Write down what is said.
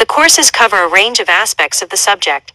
The courses cover a range of aspects of the subject.